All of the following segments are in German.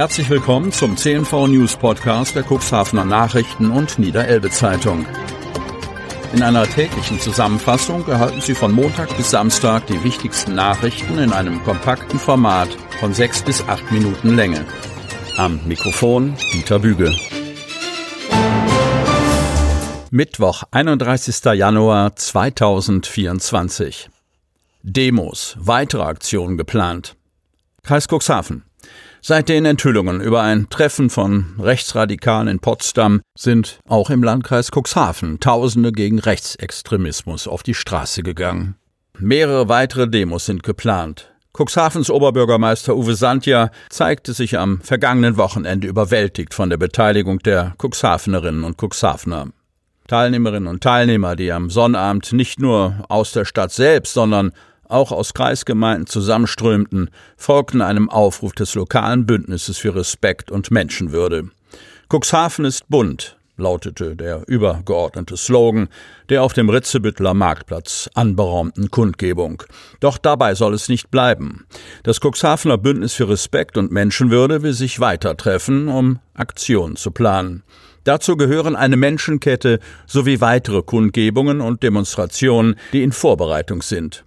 Herzlich willkommen zum CNV News Podcast der Cuxhavener Nachrichten und Niederelbe Zeitung. In einer täglichen Zusammenfassung erhalten Sie von Montag bis Samstag die wichtigsten Nachrichten in einem kompakten Format von sechs bis acht Minuten Länge. Am Mikrofon Dieter Büge. Mittwoch, 31. Januar 2024. Demos, weitere Aktionen geplant. Kreis Cuxhaven. Seit den Enthüllungen über ein Treffen von Rechtsradikalen in Potsdam sind auch im Landkreis Cuxhaven Tausende gegen Rechtsextremismus auf die Straße gegangen. Mehrere weitere Demos sind geplant. Cuxhavens Oberbürgermeister Uwe Sandja zeigte sich am vergangenen Wochenende überwältigt von der Beteiligung der Cuxhavenerinnen und Cuxhavener. Teilnehmerinnen und Teilnehmer, die am Sonnabend nicht nur aus der Stadt selbst, sondern auch aus Kreisgemeinden zusammenströmten, folgten einem Aufruf des lokalen Bündnisses für Respekt und Menschenwürde. Cuxhaven ist bunt, lautete der übergeordnete Slogan der auf dem Ritzebüttler Marktplatz anberaumten Kundgebung. Doch dabei soll es nicht bleiben. Das Cuxhavener Bündnis für Respekt und Menschenwürde will sich weiter treffen, um Aktionen zu planen. Dazu gehören eine Menschenkette sowie weitere Kundgebungen und Demonstrationen, die in Vorbereitung sind.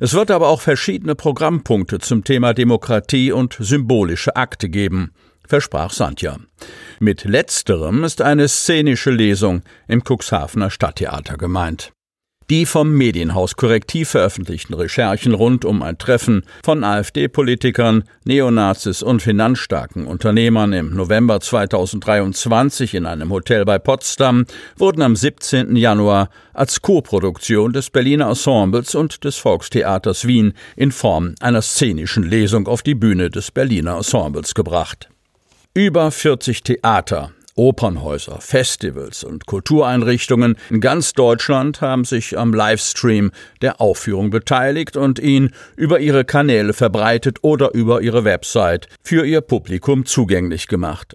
Es wird aber auch verschiedene Programmpunkte zum Thema Demokratie und symbolische Akte geben, versprach Sandja. Mit letzterem ist eine szenische Lesung im Cuxhavener Stadttheater gemeint. Die vom Medienhaus Korrektiv veröffentlichten Recherchen rund um ein Treffen von AfD-Politikern, Neonazis und finanzstarken Unternehmern im November 2023 in einem Hotel bei Potsdam wurden am 17. Januar als Co-Produktion des Berliner Ensembles und des Volkstheaters Wien in Form einer szenischen Lesung auf die Bühne des Berliner Ensembles gebracht. Über 40 Theater, Opernhäuser, Festivals und Kultureinrichtungen in ganz Deutschland haben sich am Livestream der Aufführung beteiligt und ihn über ihre Kanäle verbreitet oder über ihre Website für ihr Publikum zugänglich gemacht.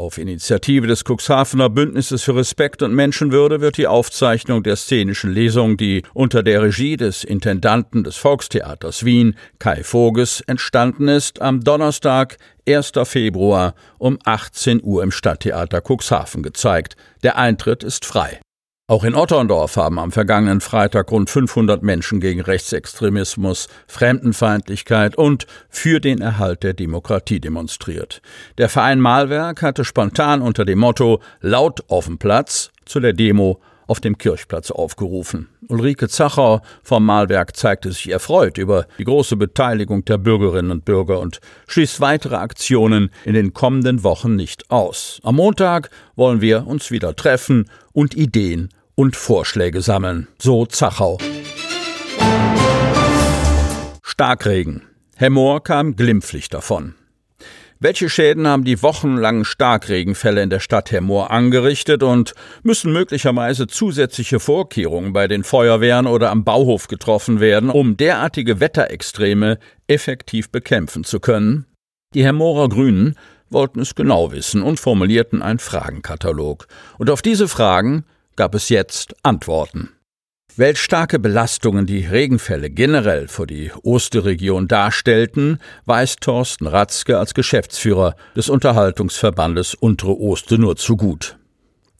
Auf Initiative des Cuxhavener Bündnisses für Respekt und Menschenwürde wird die Aufzeichnung der szenischen Lesung, die unter der Regie des Intendanten des Volkstheaters Wien, Kai Voges, entstanden ist, am Donnerstag, 1. Februar um 18 Uhr im Stadttheater Cuxhaven gezeigt. Der Eintritt ist frei. Auch in Otterndorf haben am vergangenen Freitag rund 500 Menschen gegen Rechtsextremismus, Fremdenfeindlichkeit und für den Erhalt der Demokratie demonstriert. Der Verein Malwerk hatte spontan unter dem Motto Laut auf dem Platz zu der Demo auf dem Kirchplatz aufgerufen. Ulrike Zacher vom Malwerk zeigte sich erfreut über die große Beteiligung der Bürgerinnen und Bürger und schließt weitere Aktionen in den kommenden Wochen nicht aus. Am Montag wollen wir uns wieder treffen und Ideen und Vorschläge sammeln. So Zachau. Starkregen. Herr Mohr kam glimpflich davon. Welche Schäden haben die wochenlangen Starkregenfälle in der Stadt Hermoor angerichtet und müssen möglicherweise zusätzliche Vorkehrungen bei den Feuerwehren oder am Bauhof getroffen werden, um derartige Wetterextreme effektiv bekämpfen zu können? Die Hermoorer Grünen wollten es genau wissen und formulierten einen Fragenkatalog. Und auf diese Fragen gab es jetzt Antworten. Welch starke Belastungen die Regenfälle generell für die Osterregion darstellten, weiß Thorsten Ratzke als Geschäftsführer des Unterhaltungsverbandes Untere Oste nur zu gut.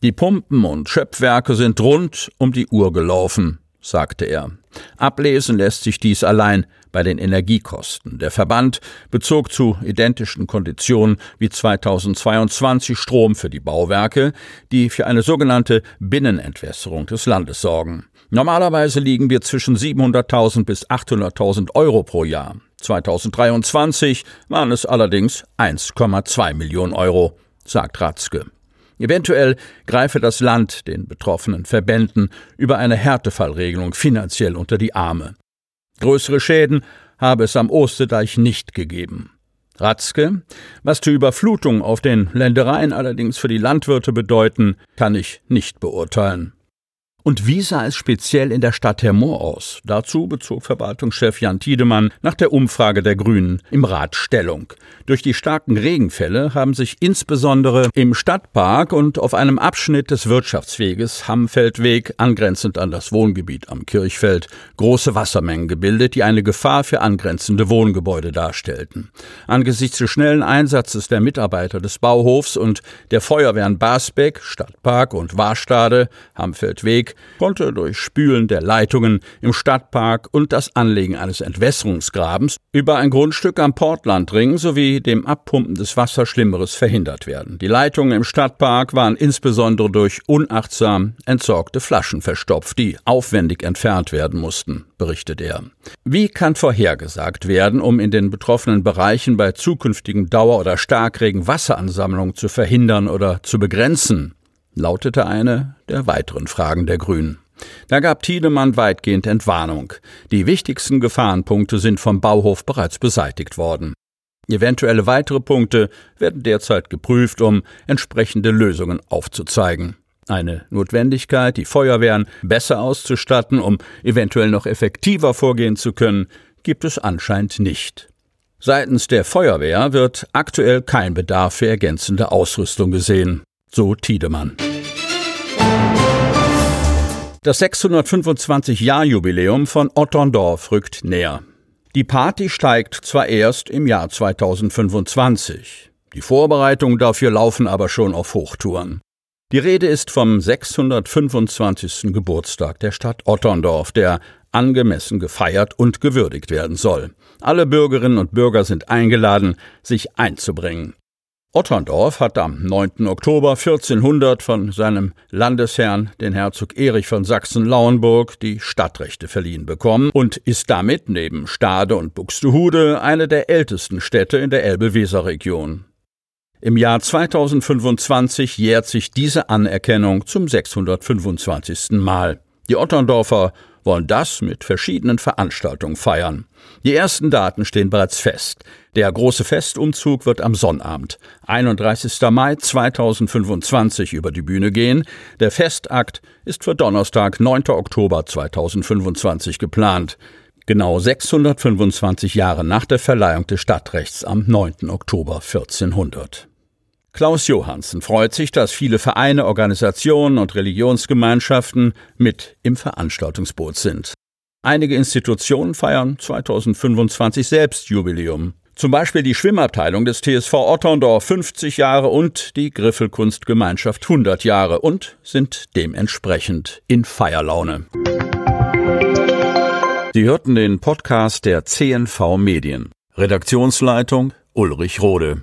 Die Pumpen und Schöpfwerke sind rund um die Uhr gelaufen, sagte er. Ablesen lässt sich dies allein bei den Energiekosten. Der Verband bezog zu identischen Konditionen wie 2022 Strom für die Bauwerke, die für eine sogenannte Binnenentwässerung des Landes sorgen. Normalerweise liegen wir zwischen 700.000 bis 800.000 Euro pro Jahr. 2023 waren es allerdings 1,2 Millionen Euro, sagt Ratzke. Eventuell greife das Land den betroffenen Verbänden über eine Härtefallregelung finanziell unter die Arme. Größere Schäden habe es am Osterdeich nicht gegeben. Ratzke, was die Überflutung auf den Ländereien allerdings für die Landwirte bedeuten, kann ich nicht beurteilen. Und wie sah es speziell in der Stadt Hermoor aus? Dazu bezog Verwaltungschef Jan Tiedemann nach der Umfrage der Grünen im Rat Stellung. Durch die starken Regenfälle haben sich insbesondere im Stadtpark und auf einem Abschnitt des Wirtschaftsweges Hammfeldweg angrenzend an das Wohngebiet am Kirchfeld große Wassermengen gebildet, die eine Gefahr für angrenzende Wohngebäude darstellten. Angesichts des schnellen Einsatzes der Mitarbeiter des Bauhofs und der Feuerwehren Basbeck, Stadtpark und Warstade, Hammfeldweg konnte durch Spülen der Leitungen im Stadtpark und das Anlegen eines Entwässerungsgrabens über ein Grundstück am Portlandring sowie dem Abpumpen des Wassers Schlimmeres verhindert werden. Die Leitungen im Stadtpark waren insbesondere durch unachtsam entsorgte Flaschen verstopft, die aufwendig entfernt werden mussten, berichtet er. Wie kann vorhergesagt werden, um in den betroffenen Bereichen bei zukünftigen Dauer- oder Starkregen Wasseransammlung zu verhindern oder zu begrenzen? Lautete eine der weiteren Fragen der Grünen. Da gab Tiedemann weitgehend Entwarnung. Die wichtigsten Gefahrenpunkte sind vom Bauhof bereits beseitigt worden. Eventuelle weitere Punkte werden derzeit geprüft, um entsprechende Lösungen aufzuzeigen. Eine Notwendigkeit, die Feuerwehren besser auszustatten, um eventuell noch effektiver vorgehen zu können, gibt es anscheinend nicht. Seitens der Feuerwehr wird aktuell kein Bedarf für ergänzende Ausrüstung gesehen so Tiedemann. Das 625-Jahr-Jubiläum von Otterndorf rückt näher. Die Party steigt zwar erst im Jahr 2025, die Vorbereitungen dafür laufen aber schon auf Hochtouren. Die Rede ist vom 625. Geburtstag der Stadt Otterndorf, der angemessen gefeiert und gewürdigt werden soll. Alle Bürgerinnen und Bürger sind eingeladen, sich einzubringen. Otterndorf hat am 9. Oktober 1400 von seinem Landesherrn, den Herzog Erich von Sachsen-Lauenburg, die Stadtrechte verliehen bekommen und ist damit neben Stade und Buxtehude eine der ältesten Städte in der Elbe-Weser-Region. Im Jahr 2025 jährt sich diese Anerkennung zum 625. Mal. Die Otterndorfer wollen das mit verschiedenen Veranstaltungen feiern. Die ersten Daten stehen bereits fest. Der große Festumzug wird am Sonnabend, 31. Mai 2025, über die Bühne gehen. Der Festakt ist für Donnerstag, 9. Oktober 2025 geplant. Genau 625 Jahre nach der Verleihung des Stadtrechts am 9. Oktober 1400. Klaus Johansen freut sich, dass viele Vereine, Organisationen und Religionsgemeinschaften mit im Veranstaltungsboot sind. Einige Institutionen feiern 2025 selbst Jubiläum. Zum Beispiel die Schwimmabteilung des TSV Otterndorf 50 Jahre und die Griffelkunstgemeinschaft 100 Jahre und sind dementsprechend in Feierlaune. Sie hörten den Podcast der CNV Medien. Redaktionsleitung Ulrich Rode.